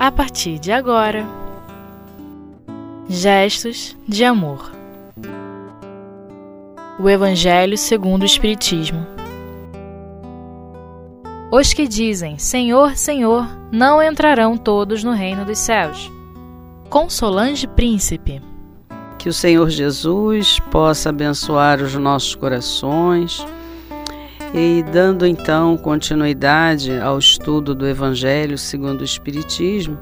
a partir de agora. Gestos de amor. O Evangelho segundo o Espiritismo. Os que dizem Senhor, Senhor, não entrarão todos no reino dos céus. Com Solange Príncipe. Que o Senhor Jesus possa abençoar os nossos corações e dando então continuidade ao estudo do Evangelho segundo o Espiritismo,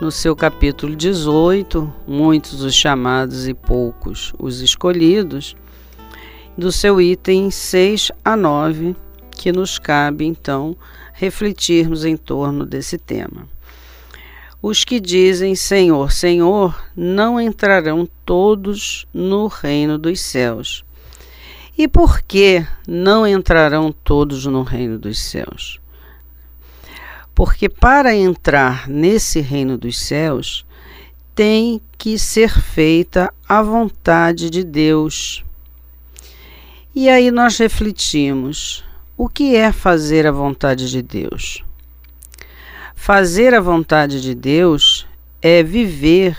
no seu capítulo 18, muitos os chamados e poucos os escolhidos, do seu item 6 a 9, que nos cabe então refletirmos em torno desse tema. Os que dizem Senhor, Senhor, não entrarão todos no reino dos céus. E por que não entrarão todos no reino dos céus? Porque para entrar nesse reino dos céus, tem que ser feita a vontade de Deus. E aí nós refletimos: o que é fazer a vontade de Deus? Fazer a vontade de Deus é viver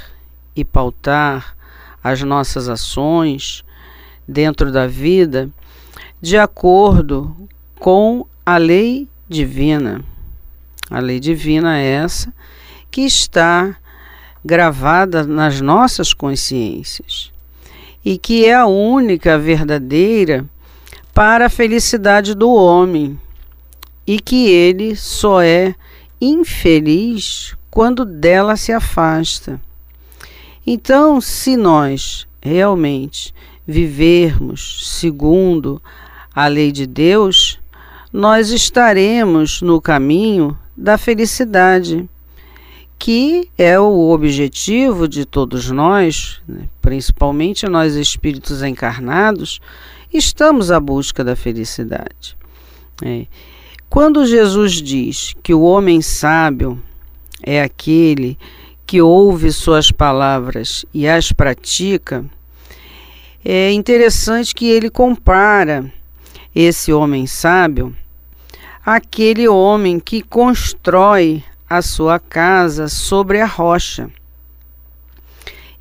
e pautar as nossas ações dentro da vida de acordo com a lei divina. A lei divina é essa que está gravada nas nossas consciências e que é a única verdadeira para a felicidade do homem e que ele só é infeliz quando dela se afasta. Então, se nós realmente vivermos segundo a lei de Deus, nós estaremos no caminho da felicidade, que é o objetivo de todos nós, né? principalmente nós espíritos encarnados, estamos à busca da felicidade. É. Quando Jesus diz que o homem sábio é aquele que ouve suas palavras e as pratica, é interessante que ele compara esse homem sábio àquele homem que constrói a sua casa sobre a rocha.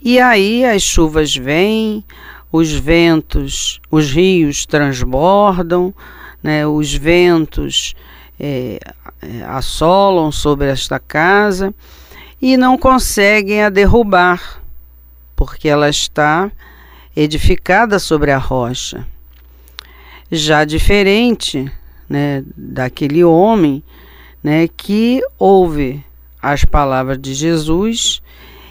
E aí as chuvas vêm, os ventos, os rios transbordam, né, os ventos é, é, assolam sobre esta casa e não conseguem a derrubar, porque ela está edificada sobre a rocha. Já diferente né, daquele homem né, que ouve as palavras de Jesus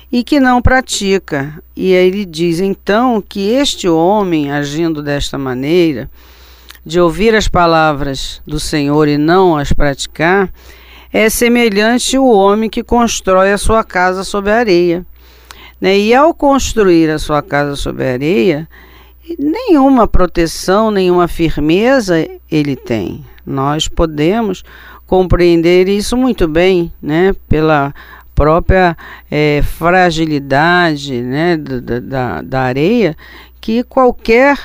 e que não pratica. E ele diz então que este homem, agindo desta maneira, de ouvir as palavras do Senhor e não as praticar, é semelhante ao homem que constrói a sua casa sobre a areia. Né? E ao construir a sua casa sobre areia, nenhuma proteção, nenhuma firmeza ele tem. Nós podemos compreender isso muito bem, né? Pela própria é, fragilidade né? da, da, da areia, que qualquer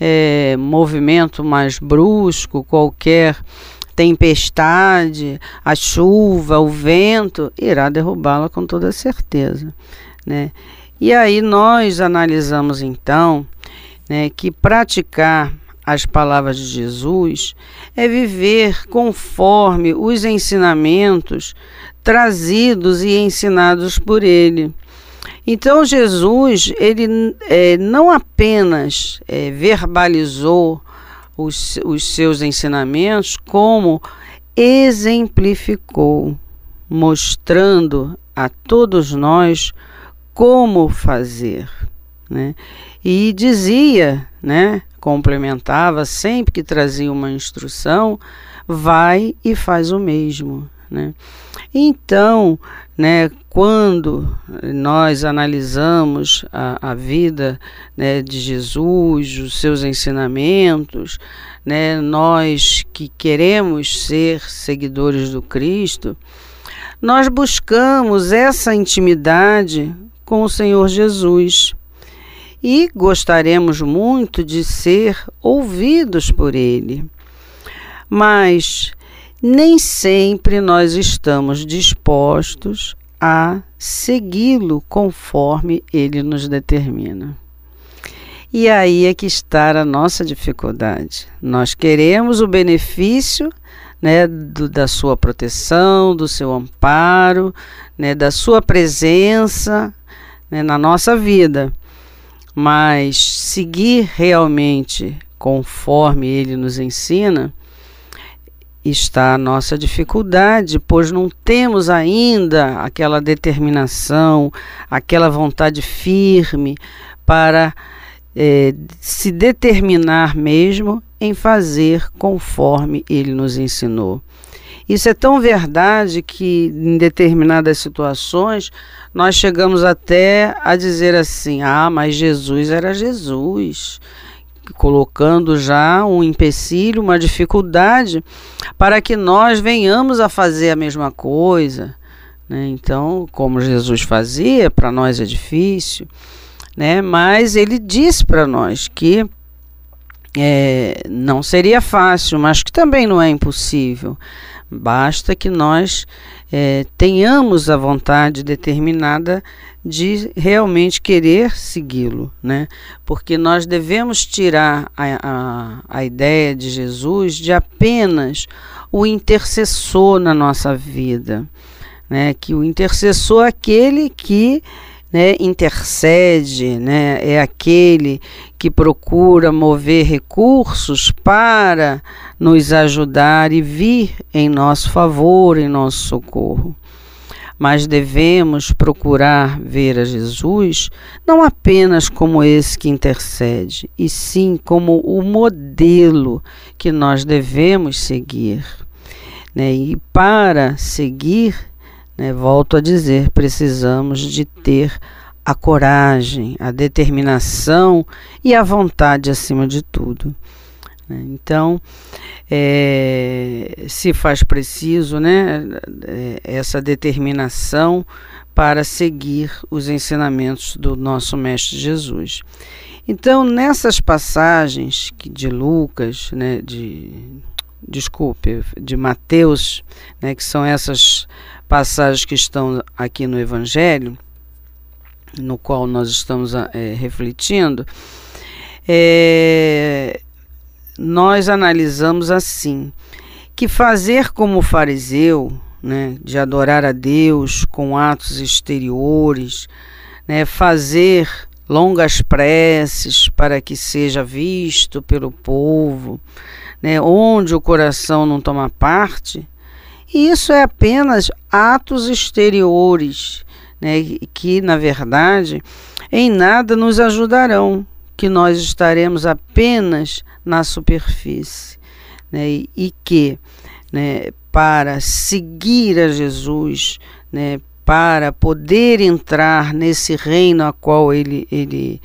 é, movimento mais brusco, qualquer tempestade, a chuva, o vento, irá derrubá-la com toda certeza. Né? E aí nós analisamos então né, que praticar as palavras de Jesus é viver conforme os ensinamentos trazidos e ensinados por ele. Então Jesus ele é, não apenas é, verbalizou os, os seus ensinamentos, como exemplificou, mostrando a todos nós como fazer. Né? E dizia, né, complementava sempre que trazia uma instrução, vai e faz o mesmo. Né? Então, né, quando nós analisamos a, a vida né, de Jesus, os seus ensinamentos, né, nós que queremos ser seguidores do Cristo, nós buscamos essa intimidade com o Senhor Jesus e gostaríamos muito de ser ouvidos por Ele. Mas nem sempre nós estamos dispostos a segui-lo conforme ele nos determina. E aí é que está a nossa dificuldade. Nós queremos o benefício né, do, da sua proteção, do seu amparo, né, da sua presença né, na nossa vida. Mas seguir realmente conforme ele nos ensina, está a nossa dificuldade, pois não temos ainda aquela determinação, aquela vontade firme para é, se determinar mesmo em fazer conforme ele nos ensinou. Isso é tão verdade que em determinadas situações nós chegamos até a dizer assim: ah, mas Jesus era Jesus colocando já um empecilho, uma dificuldade para que nós venhamos a fazer a mesma coisa. Né? Então, como Jesus fazia, para nós é difícil, né? mas ele disse para nós que é, não seria fácil, mas que também não é impossível. Basta que nós é, tenhamos a vontade determinada de realmente querer segui-lo, né? Porque nós devemos tirar a, a, a ideia de Jesus de apenas o intercessor na nossa vida, né? Que o intercessor é aquele que né, intercede, né, é aquele que procura mover recursos para nos ajudar e vir em nosso favor, em nosso socorro. Mas devemos procurar ver a Jesus não apenas como esse que intercede, e sim como o modelo que nós devemos seguir. Né? E para seguir, né, volto a dizer, precisamos de ter a coragem, a determinação e a vontade acima de tudo. Né? Então, é, se faz preciso né, é, essa determinação para seguir os ensinamentos do nosso Mestre Jesus. Então, nessas passagens de Lucas, né, de desculpe, de Mateus, né, que são essas passagens que estão aqui no Evangelho, no qual nós estamos é, refletindo, é, nós analisamos assim, que fazer como fariseu, né, de adorar a Deus com atos exteriores, né, fazer longas preces para que seja visto pelo povo, né, onde o coração não toma parte, isso é apenas atos exteriores né, que, na verdade, em nada nos ajudarão, que nós estaremos apenas na superfície. Né, e, que, né, para seguir a Jesus, né, para poder entrar nesse reino a qual ele, ele,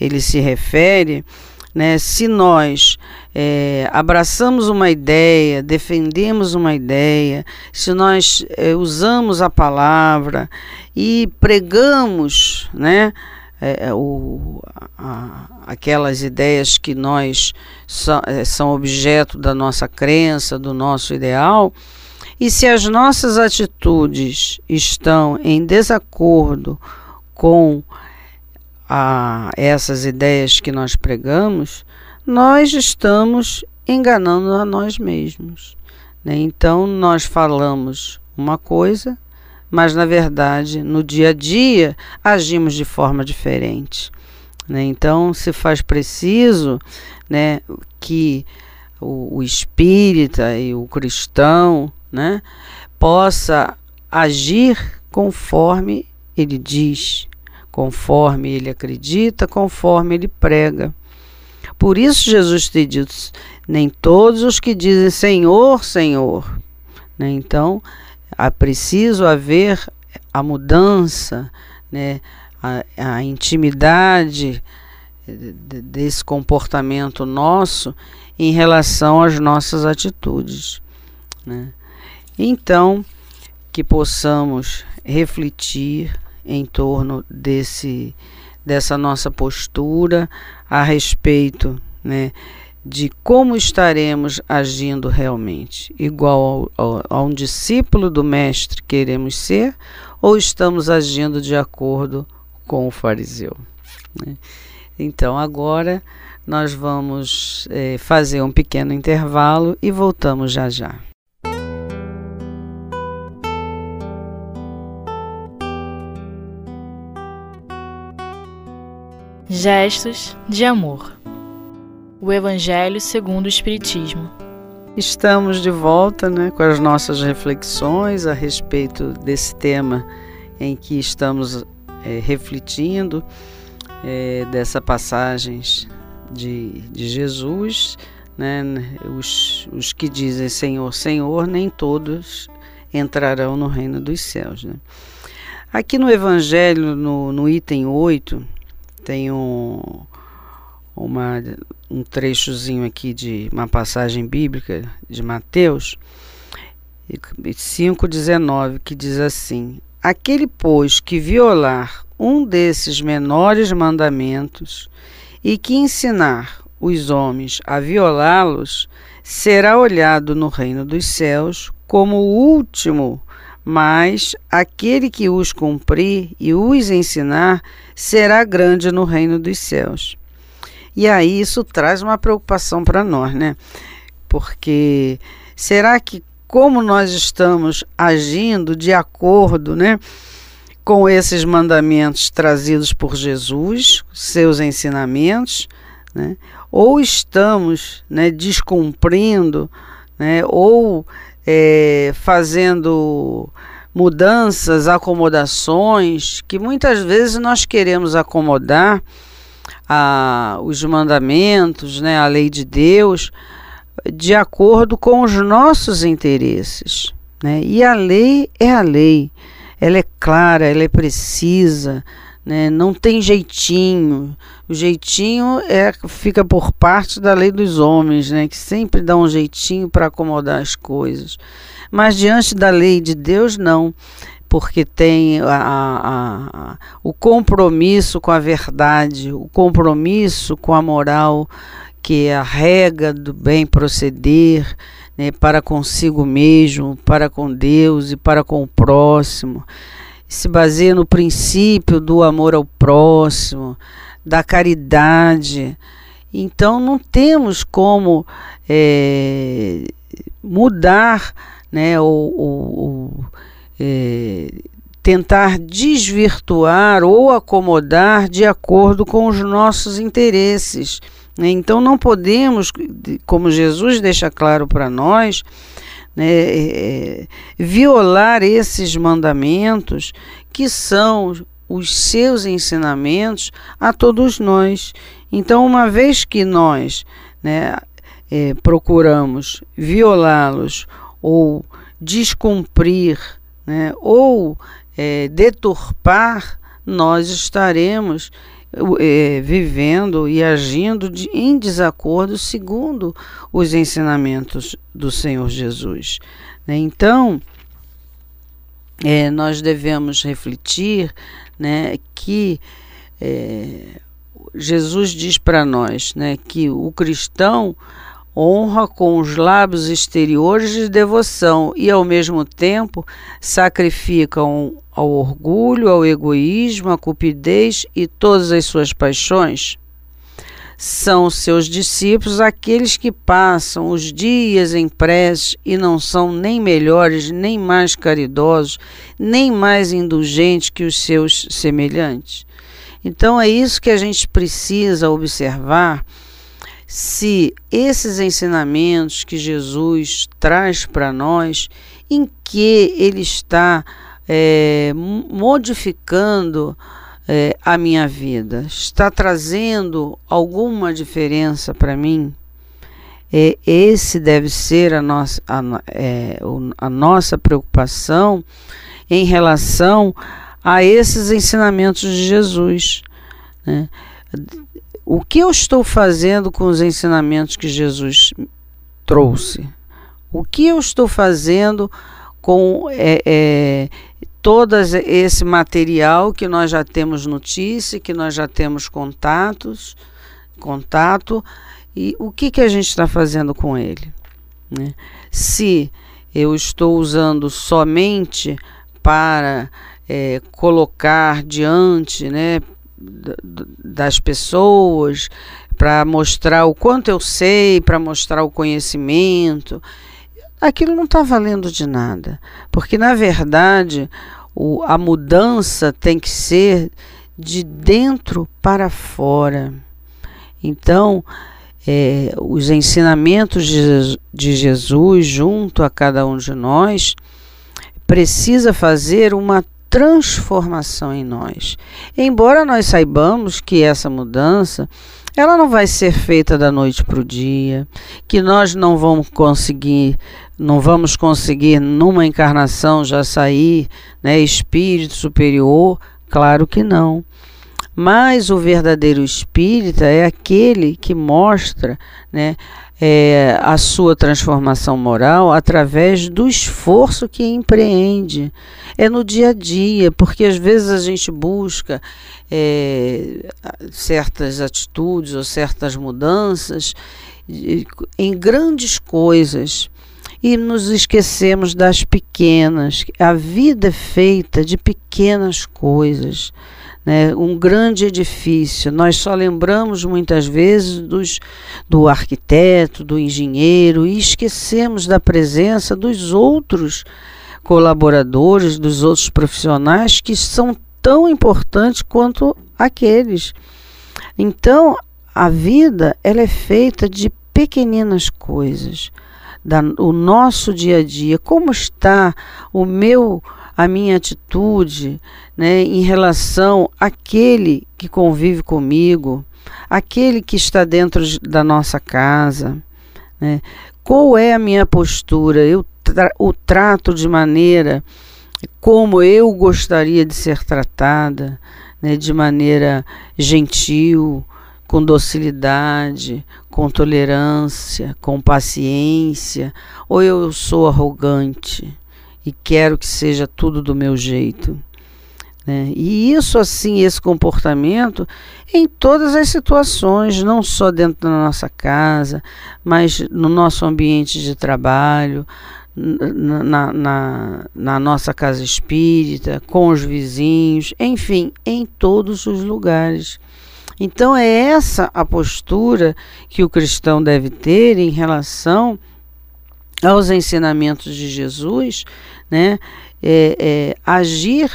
ele se refere, né, se nós é, abraçamos uma ideia, defendemos uma ideia, se nós é, usamos a palavra e pregamos né, é, o, a, aquelas ideias que nós so, é, são objeto da nossa crença, do nosso ideal, e se as nossas atitudes estão em desacordo com a essas ideias que nós pregamos, nós estamos enganando a nós mesmos. Né? Então, nós falamos uma coisa, mas na verdade, no dia a dia, agimos de forma diferente. Né? Então, se faz preciso né, que o, o espírita e o cristão né, possa agir conforme ele diz conforme ele acredita, conforme ele prega. Por isso Jesus tem dito: nem todos os que dizem Senhor, Senhor. Né? Então, é preciso haver a mudança, né? a, a intimidade desse comportamento nosso em relação às nossas atitudes. Né? Então, que possamos refletir em torno desse dessa nossa postura a respeito né, de como estaremos agindo realmente, igual ao, ao, a um discípulo do Mestre queremos ser, ou estamos agindo de acordo com o fariseu. Né? Então, agora nós vamos é, fazer um pequeno intervalo e voltamos já já. Gestos de amor. O Evangelho segundo o Espiritismo. Estamos de volta né, com as nossas reflexões a respeito desse tema em que estamos é, refletindo é, dessa passagens de, de Jesus. Né, os, os que dizem Senhor, Senhor, nem todos entrarão no reino dos céus. Né? Aqui no Evangelho, no, no item 8, tem um, uma, um trechozinho aqui de uma passagem bíblica de Mateus 5,19, que diz assim: Aquele, pois, que violar um desses menores mandamentos e que ensinar os homens a violá-los, será olhado no reino dos céus como o último mas aquele que os cumprir e os ensinar será grande no reino dos céus. E aí isso traz uma preocupação para nós, né? Porque será que como nós estamos agindo de acordo, né, com esses mandamentos trazidos por Jesus, seus ensinamentos, né? Ou estamos, né, descumprindo, né, ou é, fazendo mudanças, acomodações, que muitas vezes nós queremos acomodar a, os mandamentos, né, a lei de Deus, de acordo com os nossos interesses. Né? E a lei é a lei, ela é clara, ela é precisa, né? não tem jeitinho. O jeitinho é fica por parte da lei dos homens, né? que sempre dá um jeitinho para acomodar as coisas. Mas diante da lei de Deus, não, porque tem a, a, a, o compromisso com a verdade, o compromisso com a moral, que é a regra do bem proceder. Né, para consigo mesmo, para com Deus e para com o próximo se baseia no princípio do amor ao próximo, da caridade. Então não temos como é, mudar, né, ou, ou, ou é, tentar desvirtuar ou acomodar de acordo com os nossos interesses. Né? Então não podemos, como Jesus deixa claro para nós, né, é, violar esses mandamentos que são os seus ensinamentos a todos nós. Então, uma vez que nós né, é, procuramos violá-los ou descumprir né, ou é, deturpar, nós estaremos é, vivendo e agindo de, em desacordo segundo os ensinamentos do Senhor Jesus. Né? Então, é, nós devemos refletir né, que é, Jesus diz para nós né, que o cristão honra com os lábios exteriores de devoção e, ao mesmo tempo, sacrificam ao orgulho, ao egoísmo, à cupidez e todas as suas paixões? São seus discípulos aqueles que passam os dias em preces e não são nem melhores, nem mais caridosos, nem mais indulgentes que os seus semelhantes. Então é isso que a gente precisa observar se esses ensinamentos que Jesus traz para nós, em que ele está é, modificando é, a minha vida, está trazendo alguma diferença para mim? É, esse deve ser a nossa, a, é, a nossa preocupação em relação a esses ensinamentos de Jesus. Né? O que eu estou fazendo com os ensinamentos que Jesus trouxe? O que eu estou fazendo com é, é, todo esse material que nós já temos notícia, que nós já temos contatos, contato, E o que, que a gente está fazendo com ele? Né? Se eu estou usando somente para é, colocar diante né, das pessoas, para mostrar o quanto eu sei, para mostrar o conhecimento, aquilo não está valendo de nada. Porque, na verdade, o, a mudança tem que ser de dentro para fora. Então, é, os ensinamentos de, de Jesus junto a cada um de nós precisa fazer uma transformação em nós. Embora nós saibamos que essa mudança ela não vai ser feita da noite para o dia, que nós não vamos conseguir, não vamos conseguir numa encarnação já sair, né, espírito superior, claro que não. Mas o verdadeiro espírita é aquele que mostra né, é, a sua transformação moral através do esforço que empreende. É no dia a dia, porque às vezes a gente busca é, certas atitudes ou certas mudanças em grandes coisas e nos esquecemos das pequenas. A vida é feita de pequenas coisas né, um grande edifício. Nós só lembramos muitas vezes dos, do arquiteto, do engenheiro e esquecemos da presença dos outros colaboradores, dos outros profissionais que são tão importantes quanto aqueles. Então, a vida ela é feita de pequeninas coisas. Da, o nosso dia a dia, como está o meu a minha atitude né, em relação àquele que convive comigo, aquele que está dentro da nossa casa. Né? Qual é a minha postura? Eu tra o trato de maneira como eu gostaria de ser tratada, né, de maneira gentil, com docilidade, com tolerância, com paciência, ou eu sou arrogante? E quero que seja tudo do meu jeito. Né? E isso, assim, esse comportamento em todas as situações, não só dentro da nossa casa, mas no nosso ambiente de trabalho, na, na, na, nossa casa espírita, com os vizinhos, enfim, em todos os lugares. Então, é essa a postura que o cristão deve ter em relação aos ensinamentos de Jesus, né, é, é, agir,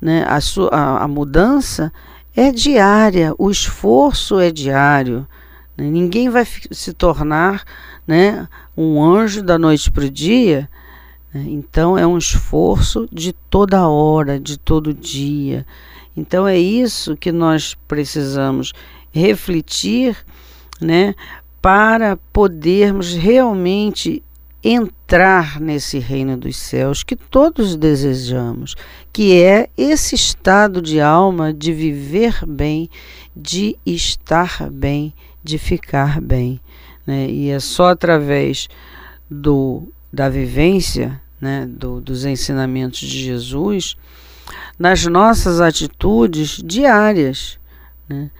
né, a, sua, a, a, mudança é diária, o esforço é diário. Né, ninguém vai se tornar né, um anjo da noite para o dia. Né, então é um esforço de toda hora, de todo dia. Então é isso que nós precisamos refletir, né, para podermos realmente entrar nesse reino dos céus que todos desejamos, que é esse estado de alma de viver bem, de estar bem, de ficar bem. Né? E é só através do, da vivência né, do, dos ensinamentos de Jesus, nas nossas atitudes diárias, né,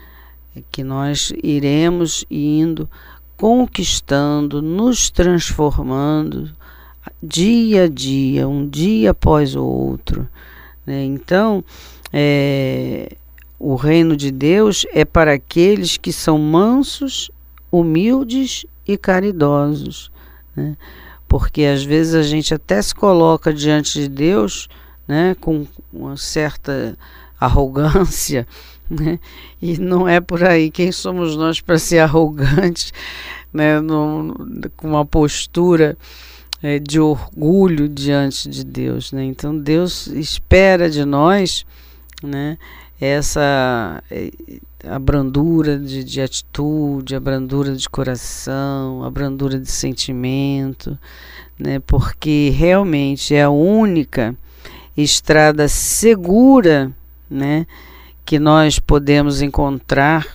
que nós iremos indo conquistando, nos transformando dia a dia, um dia após o outro. Né? Então, é, o reino de Deus é para aqueles que são mansos, humildes e caridosos. Né? Porque às vezes a gente até se coloca diante de Deus né, com uma certa arrogância, né? E não é por aí. Quem somos nós para ser arrogantes, né? Com uma postura é, de orgulho diante de Deus, né? Então Deus espera de nós, né? Essa é, a brandura de, de atitude, a brandura de coração, a brandura de sentimento, né? Porque realmente é a única estrada segura, né? Que nós podemos encontrar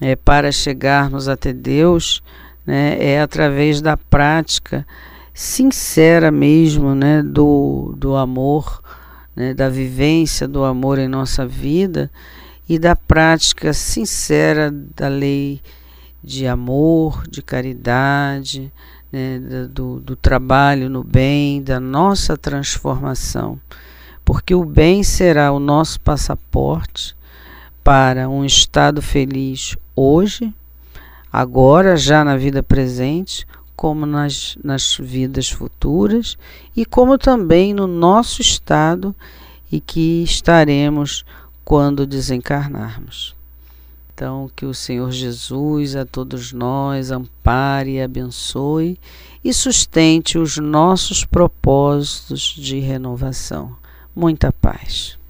é, para chegarmos até Deus né, é através da prática sincera mesmo né, do, do amor, né, da vivência do amor em nossa vida e da prática sincera da lei de amor, de caridade, né, do, do trabalho no bem, da nossa transformação, porque o bem será o nosso passaporte para um estado feliz hoje, agora, já na vida presente, como nas, nas vidas futuras e como também no nosso estado e que estaremos quando desencarnarmos. Então, que o Senhor Jesus a todos nós ampare e abençoe e sustente os nossos propósitos de renovação. Muita paz.